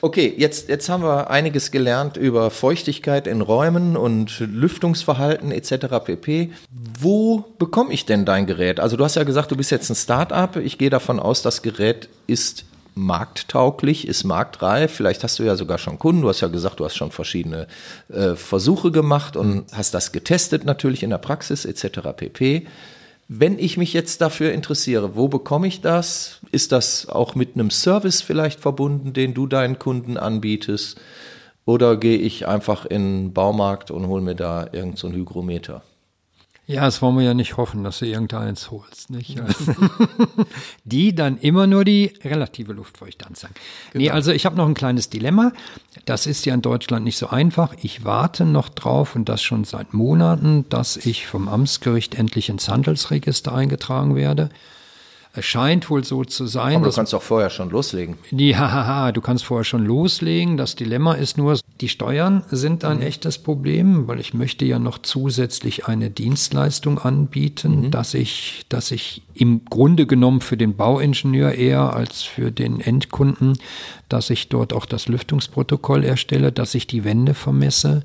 [SPEAKER 1] Okay, jetzt, jetzt haben wir einiges gelernt über Feuchtigkeit in Räumen und Lüftungsverhalten etc. pp. Wo bekomme ich denn dein Gerät? Also du hast ja gesagt, du bist jetzt ein Start-up. Ich gehe davon aus, das Gerät ist markttauglich, ist marktreif. Vielleicht hast du ja sogar schon Kunden. Du hast ja gesagt, du hast schon verschiedene äh, Versuche gemacht und mhm. hast das getestet natürlich in der Praxis etc. pp. Wenn ich mich jetzt dafür interessiere, wo bekomme ich das? Ist das auch mit einem Service vielleicht verbunden, den du deinen Kunden anbietest? Oder gehe ich einfach in den Baumarkt und hole mir da irgendein so Hygrometer?
[SPEAKER 2] Ja, das wollen wir ja nicht hoffen, dass du irgendeins holst, nicht? die dann immer nur die relative Luftfeuchte anzeigen. Genau. Nee, also ich habe noch ein kleines Dilemma. Das ist ja in Deutschland nicht so einfach. Ich warte noch drauf und das schon seit Monaten, dass ich vom Amtsgericht endlich ins Handelsregister eingetragen werde. Es scheint wohl so zu sein.
[SPEAKER 1] Aber du kannst doch vorher schon loslegen.
[SPEAKER 2] Ja, du kannst vorher schon loslegen. Das Dilemma ist nur, die Steuern sind ein mhm. echtes Problem, weil ich möchte ja noch zusätzlich eine Dienstleistung anbieten, mhm. dass ich, dass ich im Grunde genommen für den Bauingenieur eher als für den Endkunden, dass ich dort auch das Lüftungsprotokoll erstelle, dass ich die Wände vermesse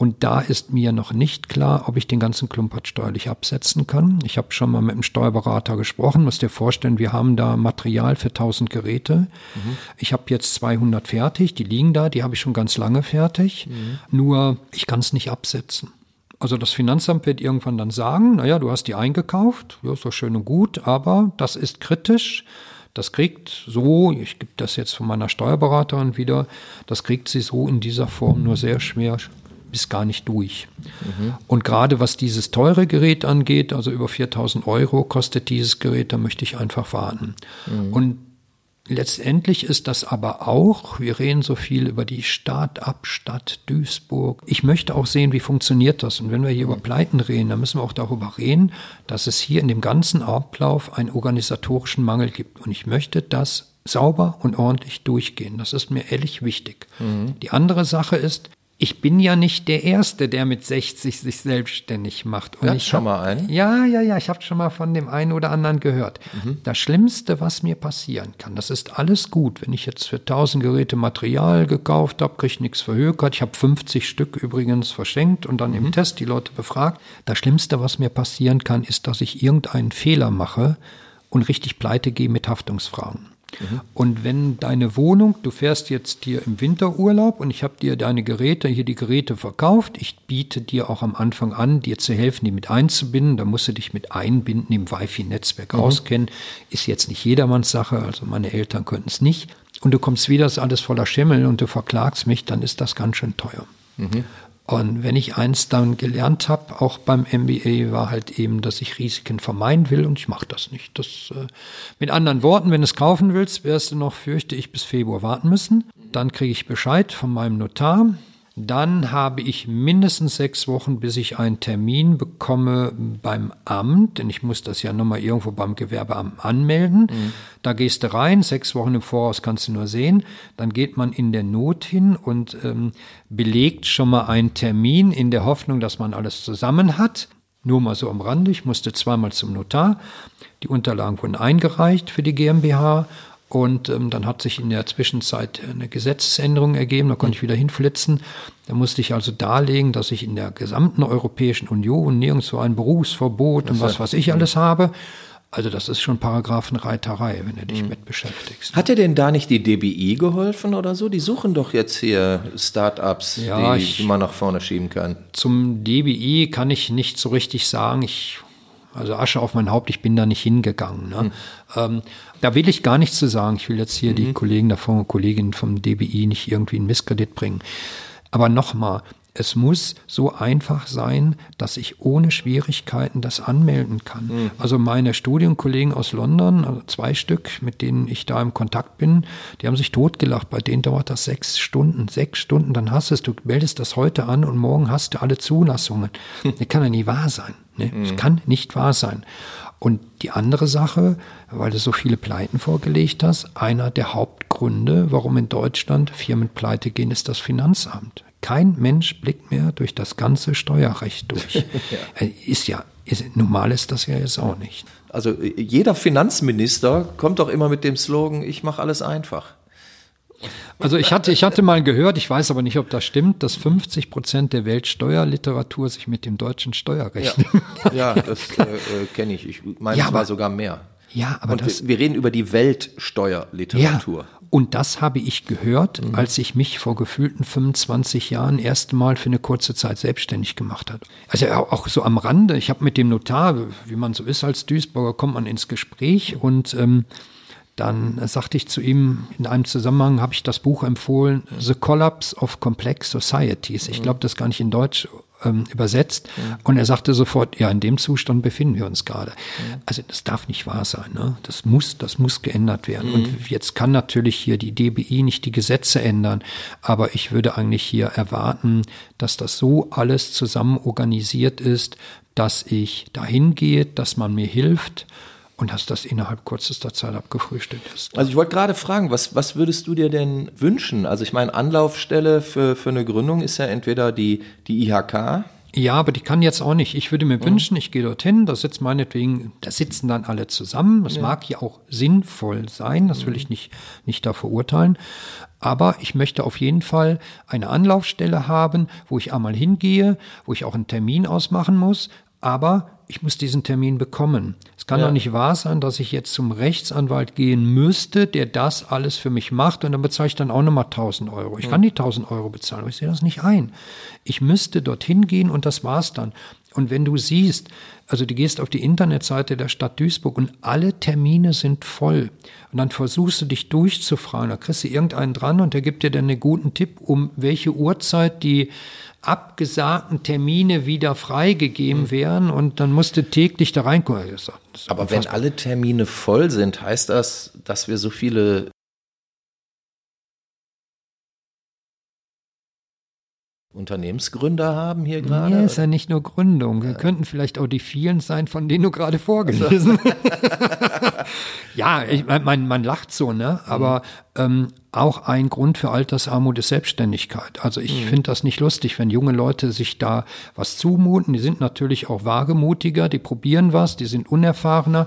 [SPEAKER 2] und da ist mir noch nicht klar, ob ich den ganzen Klumpert steuerlich absetzen kann. Ich habe schon mal mit dem Steuerberater gesprochen, muss dir vorstellen, wir haben da Material für 1000 Geräte. Mhm. Ich habe jetzt 200 fertig, die liegen da, die habe ich schon ganz lange fertig. Mhm. Nur ich kann es nicht absetzen. Also das Finanzamt wird irgendwann dann sagen, naja, du hast die eingekauft, ja, ist doch schön und gut, aber das ist kritisch. Das kriegt so, ich gebe das jetzt von meiner Steuerberaterin wieder, das kriegt sie so in dieser Form nur sehr schwer bis gar nicht durch. Mhm. Und gerade was dieses teure Gerät angeht, also über 4000 Euro kostet dieses Gerät, da möchte ich einfach warten. Mhm. Und letztendlich ist das aber auch, wir reden so viel über die Start-up-Stadt Duisburg. Ich möchte auch sehen, wie funktioniert das. Und wenn wir hier über Pleiten reden, dann müssen wir auch darüber reden, dass es hier in dem ganzen Ablauf einen organisatorischen Mangel gibt. Und ich möchte das sauber und ordentlich durchgehen. Das ist mir ehrlich wichtig. Mhm. Die andere Sache ist, ich bin ja nicht der Erste, der mit 60 sich selbstständig macht.
[SPEAKER 1] Und ja, ich schon mal einen?
[SPEAKER 2] Ja, ja, ja, ich habe schon mal von dem einen oder anderen gehört. Mhm. Das Schlimmste, was mir passieren kann, das ist alles gut. Wenn ich jetzt für 1000 Geräte Material gekauft habe, kriege ich nichts verhökert. Ich habe 50 Stück übrigens verschenkt und dann mhm. im Test die Leute befragt. Das Schlimmste, was mir passieren kann, ist, dass ich irgendeinen Fehler mache und richtig pleite gehe mit Haftungsfragen. Mhm. Und wenn deine Wohnung, du fährst jetzt hier im Winterurlaub und ich habe dir deine Geräte, hier die Geräte verkauft, ich biete dir auch am Anfang an, dir zu helfen, die mit einzubinden, da musst du dich mit einbinden, im Wi-Fi-Netzwerk mhm. auskennen, ist jetzt nicht jedermanns Sache, also meine Eltern könnten es nicht. Und du kommst wieder, ist alles voller Schimmel und du verklagst mich, dann ist das ganz schön teuer. Mhm. Und wenn ich eins dann gelernt habe, auch beim MBA, war halt eben, dass ich Risiken vermeiden will und ich mache das nicht. Das, äh, mit anderen Worten, wenn du es kaufen willst, wirst du noch, fürchte ich, bis Februar warten müssen. Dann kriege ich Bescheid von meinem Notar. Dann habe ich mindestens sechs Wochen, bis ich einen Termin bekomme beim Amt, denn ich muss das ja nochmal irgendwo beim Gewerbeamt anmelden. Mhm. Da gehst du rein, sechs Wochen im Voraus kannst du nur sehen. Dann geht man in der Not hin und ähm, belegt schon mal einen Termin in der Hoffnung, dass man alles zusammen hat. Nur mal so am Rande, ich musste zweimal zum Notar. Die Unterlagen wurden eingereicht für die GmbH und ähm, dann hat sich in der Zwischenzeit eine Gesetzesänderung ergeben, da konnte ich wieder hinflitzen. Da musste ich also darlegen, dass ich in der gesamten Europäischen Union nirgendwo ein Berufsverbot das und was weiß ich alles habe. Also das ist schon Paragraphenreiterei, wenn du dich mhm. mit beschäftigst.
[SPEAKER 1] Hat dir denn da nicht die DBI geholfen oder so? Die suchen doch jetzt hier Start-ups, ja, die, die man nach vorne schieben kann.
[SPEAKER 2] Zum DBI kann ich nicht so richtig sagen. Ich Also Asche auf mein Haupt, ich bin da nicht hingegangen. Ne? Mhm. Ähm, da will ich gar nichts zu sagen. Ich will jetzt hier mhm. die Kollegen davon, Kolleginnen vom DBI nicht irgendwie in Misskredit bringen. Aber nochmal, es muss so einfach sein, dass ich ohne Schwierigkeiten das anmelden kann. Mhm. Also meine Studienkollegen aus London, also zwei Stück, mit denen ich da im Kontakt bin, die haben sich totgelacht. Bei denen dauert das sechs Stunden. Sechs Stunden, dann hast du es. Du meldest das heute an und morgen hast du alle Zulassungen. Das kann ja nie wahr sein. Ne? Das mhm. kann nicht wahr sein. Und die andere Sache, weil du so viele Pleiten vorgelegt hast, einer der Hauptgründe, warum in Deutschland Firmen pleite gehen, ist das Finanzamt. Kein Mensch blickt mehr durch das ganze Steuerrecht durch. ja. Äh, ist ja, ist, normal ist das ja jetzt auch nicht.
[SPEAKER 1] Also jeder Finanzminister kommt doch immer mit dem Slogan, ich mache alles einfach.
[SPEAKER 2] Also ich hatte, ich hatte mal gehört, ich weiß aber nicht, ob das stimmt, dass 50 Prozent der Weltsteuerliteratur sich mit dem deutschen Steuerrecht.
[SPEAKER 1] Ja, ja das äh, kenne ich. Ich meine, ja, es war sogar mehr.
[SPEAKER 2] Ja, aber
[SPEAKER 1] Und das, wir, wir reden über die Weltsteuerliteratur.
[SPEAKER 2] Ja, und das habe ich gehört, mhm. als ich mich vor gefühlten 25 Jahren erst mal für eine kurze Zeit selbstständig gemacht habe. Also auch so am Rande, ich habe mit dem Notar, wie man so ist als Duisburger, kommt man ins Gespräch und ähm, dann sagte ich zu ihm, in einem Zusammenhang habe ich das Buch empfohlen, The Collapse of Complex Societies. Ich mhm. glaube, das ist gar nicht in Deutsch ähm, übersetzt. Mhm. Und er sagte sofort, ja, in dem Zustand befinden wir uns gerade. Mhm. Also das darf nicht wahr sein. Ne? Das muss, das muss geändert werden. Mhm. Und jetzt kann natürlich hier die DBI nicht die Gesetze ändern, aber ich würde eigentlich hier erwarten, dass das so alles zusammen organisiert ist, dass ich dahin gehe, dass man mir hilft und dass das innerhalb kürzester Zeit abgefrühstückt ist.
[SPEAKER 1] Also ich wollte gerade fragen, was, was würdest du dir denn wünschen? Also ich meine, Anlaufstelle für, für eine Gründung ist ja entweder die, die IHK.
[SPEAKER 2] Ja, aber die kann jetzt auch nicht. Ich würde mir mhm. wünschen, ich gehe dorthin, da sitzt meinetwegen, da sitzen dann alle zusammen. Das ja. mag ja auch sinnvoll sein, das will mhm. ich nicht, nicht da verurteilen. Aber ich möchte auf jeden Fall eine Anlaufstelle haben, wo ich einmal hingehe, wo ich auch einen Termin ausmachen muss, aber ich muss diesen Termin bekommen. Es kann ja. doch nicht wahr sein, dass ich jetzt zum Rechtsanwalt gehen müsste, der das alles für mich macht und dann bezahle ich dann auch nochmal 1000 Euro. Ich kann die 1000 Euro bezahlen, aber ich sehe das nicht ein. Ich müsste dorthin gehen und das war's dann. Und wenn du siehst, also du gehst auf die Internetseite der Stadt Duisburg und alle Termine sind voll. Und dann versuchst du dich durchzufragen. Da kriegst du irgendeinen dran und der gibt dir dann einen guten Tipp, um welche Uhrzeit die abgesagten Termine wieder freigegeben mhm. werden und dann musste täglich da reinkommen.
[SPEAKER 1] Aber wenn alle Termine voll sind, heißt das, dass wir so viele Unternehmensgründer haben hier gerade?
[SPEAKER 2] Nee, ist ja nicht nur Gründung. Wir könnten vielleicht auch die vielen sein, von denen du gerade vorgelesen hast. ja, ich, man, man lacht so, ne? Aber ähm, auch ein Grund für Altersarmut ist Selbstständigkeit. Also ich mhm. finde das nicht lustig, wenn junge Leute sich da was zumuten. Die sind natürlich auch wagemutiger, die probieren was, die sind unerfahrener,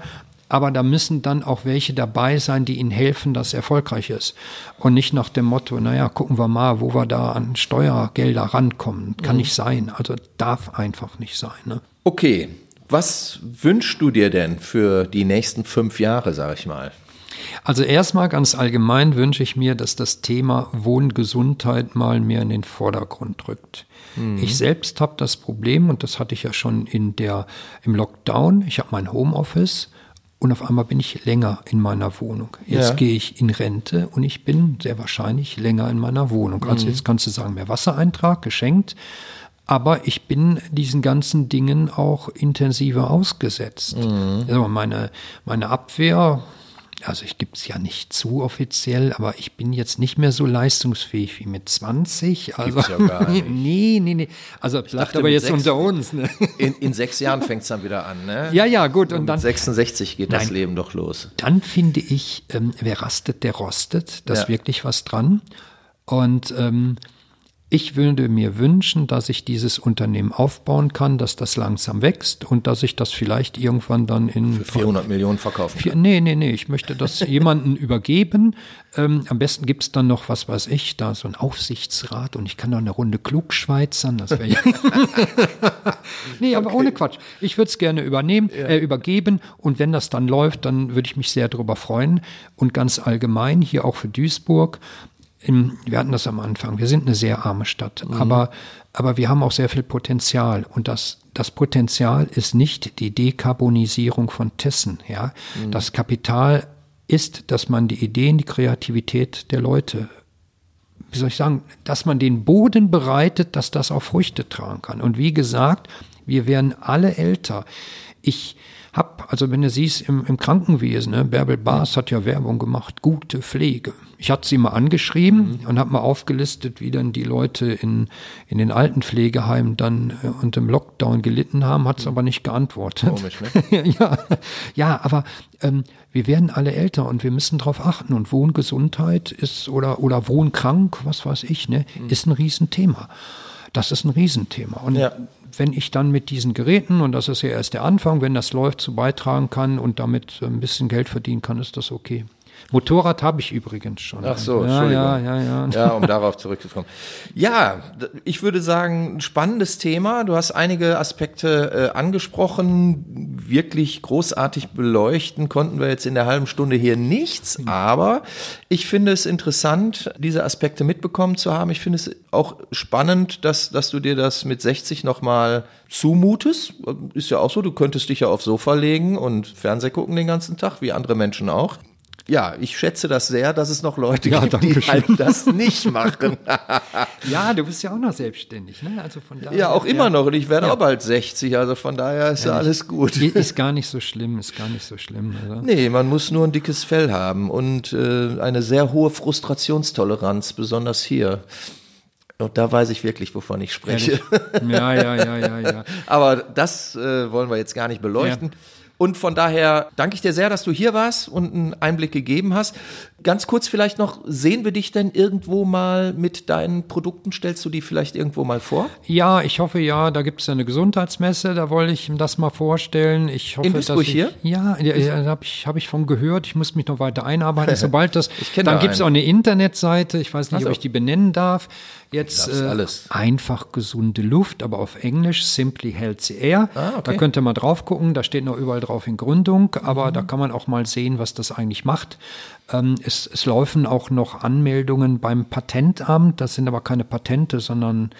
[SPEAKER 2] aber da müssen dann auch welche dabei sein, die ihnen helfen, dass es erfolgreich ist. Und nicht nach dem Motto, naja, gucken wir mal, wo wir da an Steuergelder rankommen. Kann mhm. nicht sein. Also darf einfach nicht sein. Ne?
[SPEAKER 1] Okay, was wünschst du dir denn für die nächsten fünf Jahre, sag ich mal?
[SPEAKER 2] Also erstmal ganz allgemein wünsche ich mir, dass das Thema Wohngesundheit mal mehr in den Vordergrund rückt. Mhm. Ich selbst habe das Problem, und das hatte ich ja schon in der, im Lockdown, ich habe mein Homeoffice und auf einmal bin ich länger in meiner Wohnung. Jetzt ja. gehe ich in Rente und ich bin sehr wahrscheinlich länger in meiner Wohnung. Also mhm. jetzt kannst du sagen, mehr Wassereintrag geschenkt. Aber ich bin diesen ganzen Dingen auch intensiver ausgesetzt. Mhm. Also meine, meine Abwehr, also ich gebe es ja nicht zu offiziell, aber ich bin jetzt nicht mehr so leistungsfähig wie mit 20. Also, Gibt's ja gar nicht. nee, nee, nee. Also ich bleibt aber jetzt sechs, unter uns. Ne?
[SPEAKER 1] In, in sechs Jahren fängt es dann wieder an, ne?
[SPEAKER 2] Ja, ja, gut. Und, und dann.
[SPEAKER 1] 66 geht nein, das Leben doch los.
[SPEAKER 2] Dann finde ich, ähm, wer rastet, der rostet. Da ist ja. wirklich was dran. Und ähm, ich würde mir wünschen, dass ich dieses Unternehmen aufbauen kann, dass das langsam wächst und dass ich das vielleicht irgendwann dann in
[SPEAKER 1] Für 400 Millionen verkaufen
[SPEAKER 2] kann. Nee, nee, nee, ich möchte das jemanden übergeben. Ähm, am besten gibt's dann noch, was weiß ich, da so ein Aufsichtsrat und ich kann noch eine Runde klugschweizern. Das wäre ja. nee, aber okay. ohne Quatsch. Ich würde es gerne übernehmen, ja. äh, übergeben und wenn das dann läuft, dann würde ich mich sehr darüber freuen. Und ganz allgemein hier auch für Duisburg im, wir hatten das am Anfang, wir sind eine sehr arme Stadt, mhm. aber, aber wir haben auch sehr viel Potenzial und das, das Potenzial ist nicht die Dekarbonisierung von Tessen, ja. Mhm. Das Kapital ist, dass man die Ideen, die Kreativität der Leute wie soll ich sagen, dass man den Boden bereitet, dass das auch Früchte tragen kann. Und wie gesagt, wir werden alle älter. Ich habe, also wenn du siehst, im, im Krankenwesen, ne, Bärbel Baas hat ja Werbung gemacht, gute Pflege. Ich hatte sie mal angeschrieben mhm. und habe mal aufgelistet, wie dann die Leute in, in den Altenpflegeheimen dann äh, unter dem Lockdown gelitten haben, hat es mhm. aber nicht geantwortet. Komisch, ne? ja, ja, aber ähm, wir werden alle älter und wir müssen darauf achten. Und Wohngesundheit ist oder, oder Wohnkrank, was weiß ich, ne, mhm. ist ein Riesenthema. Das ist ein Riesenthema. Und ja wenn ich dann mit diesen Geräten, und das ist ja erst der Anfang, wenn das läuft, zu beitragen kann und damit ein bisschen Geld verdienen kann, ist das okay. Motorrad habe ich übrigens schon.
[SPEAKER 1] Ach so, ja, ja, ja, ja. Ja, um darauf zurückzukommen. Ja, ich würde sagen, ein spannendes Thema. Du hast einige Aspekte äh, angesprochen. Wirklich großartig beleuchten konnten wir jetzt in der halben Stunde hier nichts. Mhm. Aber ich finde es interessant, diese Aspekte mitbekommen zu haben. Ich finde es auch spannend, dass, dass du dir das mit 60 nochmal zumutest. Ist ja auch so, du könntest dich ja aufs Sofa legen und Fernseh gucken den ganzen Tag, wie andere Menschen auch ja, ich schätze das sehr, dass es noch Leute ja, gibt, die halt das nicht machen.
[SPEAKER 2] ja, du bist ja auch noch selbstständig, ne?
[SPEAKER 1] Also von daher. Ja, auch immer ja. noch. Und ich werde ja. auch bald 60, also von daher ist ja, alles gut.
[SPEAKER 2] Ist gar nicht so schlimm, ist gar nicht so schlimm.
[SPEAKER 1] Also. Nee, man muss nur ein dickes Fell haben und äh, eine sehr hohe Frustrationstoleranz, besonders hier. Und da weiß ich wirklich, wovon ich spreche.
[SPEAKER 2] Ja, ja, ja, ja, ja.
[SPEAKER 1] Aber das äh, wollen wir jetzt gar nicht beleuchten. Ja. Und von daher danke ich dir sehr, dass du hier warst und einen Einblick gegeben hast. Ganz kurz vielleicht noch, sehen wir dich denn irgendwo mal mit deinen Produkten? Stellst du die vielleicht irgendwo mal vor?
[SPEAKER 2] Ja, ich hoffe ja. Da gibt es eine Gesundheitsmesse, da wollte ich das mal vorstellen. Ich hoffe,
[SPEAKER 1] In Duisburg
[SPEAKER 2] dass ich,
[SPEAKER 1] hier?
[SPEAKER 2] Ja, ja habe ich, hab ich von gehört. Ich muss mich noch weiter einarbeiten. Sobald das, dann gibt es auch eine Internetseite. Ich weiß nicht, also. ob ich die benennen darf. Jetzt äh, einfach gesunde Luft, aber auf Englisch, Simply Healthy Air. Ah, okay. Da könnt ihr mal drauf gucken, da steht noch überall drauf in Gründung, aber mhm. da kann man auch mal sehen, was das eigentlich macht. Ähm, es, es, laufen auch noch Anmeldungen beim Patentamt. Das sind aber keine Patente, sondern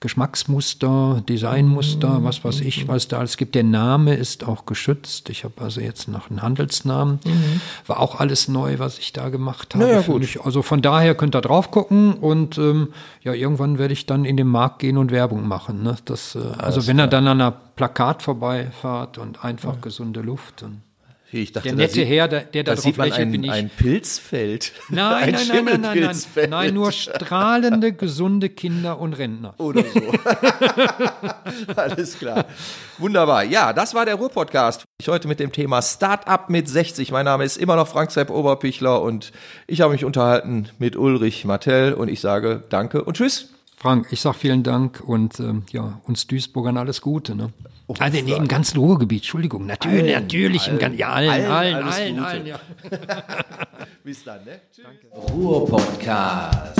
[SPEAKER 2] Geschmacksmuster, Designmuster, mhm. was weiß ich, was da alles gibt. Der Name ist auch geschützt. Ich habe also jetzt noch einen Handelsnamen. Mhm. War auch alles neu, was ich da gemacht habe.
[SPEAKER 1] Naja, gut.
[SPEAKER 2] Also von daher könnt ihr drauf gucken und ähm, ja, irgendwann werde ich dann in den Markt gehen und Werbung machen. Ne? Das, äh, also wenn klar. er dann an einer Plakat vorbeifahrt und einfach ja. gesunde Luft. Und
[SPEAKER 1] ich dachte,
[SPEAKER 2] der nette Herr, der, der da,
[SPEAKER 1] da drauf lächelt, ein, bin ich. Ein Pilzfeld.
[SPEAKER 2] Nein, ein nein, nein, nein, nein, nein. Nein, nur strahlende, gesunde Kinder und Rentner.
[SPEAKER 1] Oder so. Alles klar. Wunderbar. Ja, das war der Ruhr-Podcast. Ich heute mit dem Thema Startup mit 60. Mein Name ist immer noch Frank Sepp Oberpichler und ich habe mich unterhalten mit Ulrich Martell und ich sage Danke und Tschüss.
[SPEAKER 2] Frank, ich sage vielen Dank und ähm, ja, uns Duisburgern alles Gute. Ne? Oh, also nee, im ganzen Ruhrgebiet, Entschuldigung, natürlich, allen, natürlich allen, im ganzen, ja, allen, allen, allen, allen, allen ja. Bis dann, ne? Tschüss. Danke. Ruhr Podcast.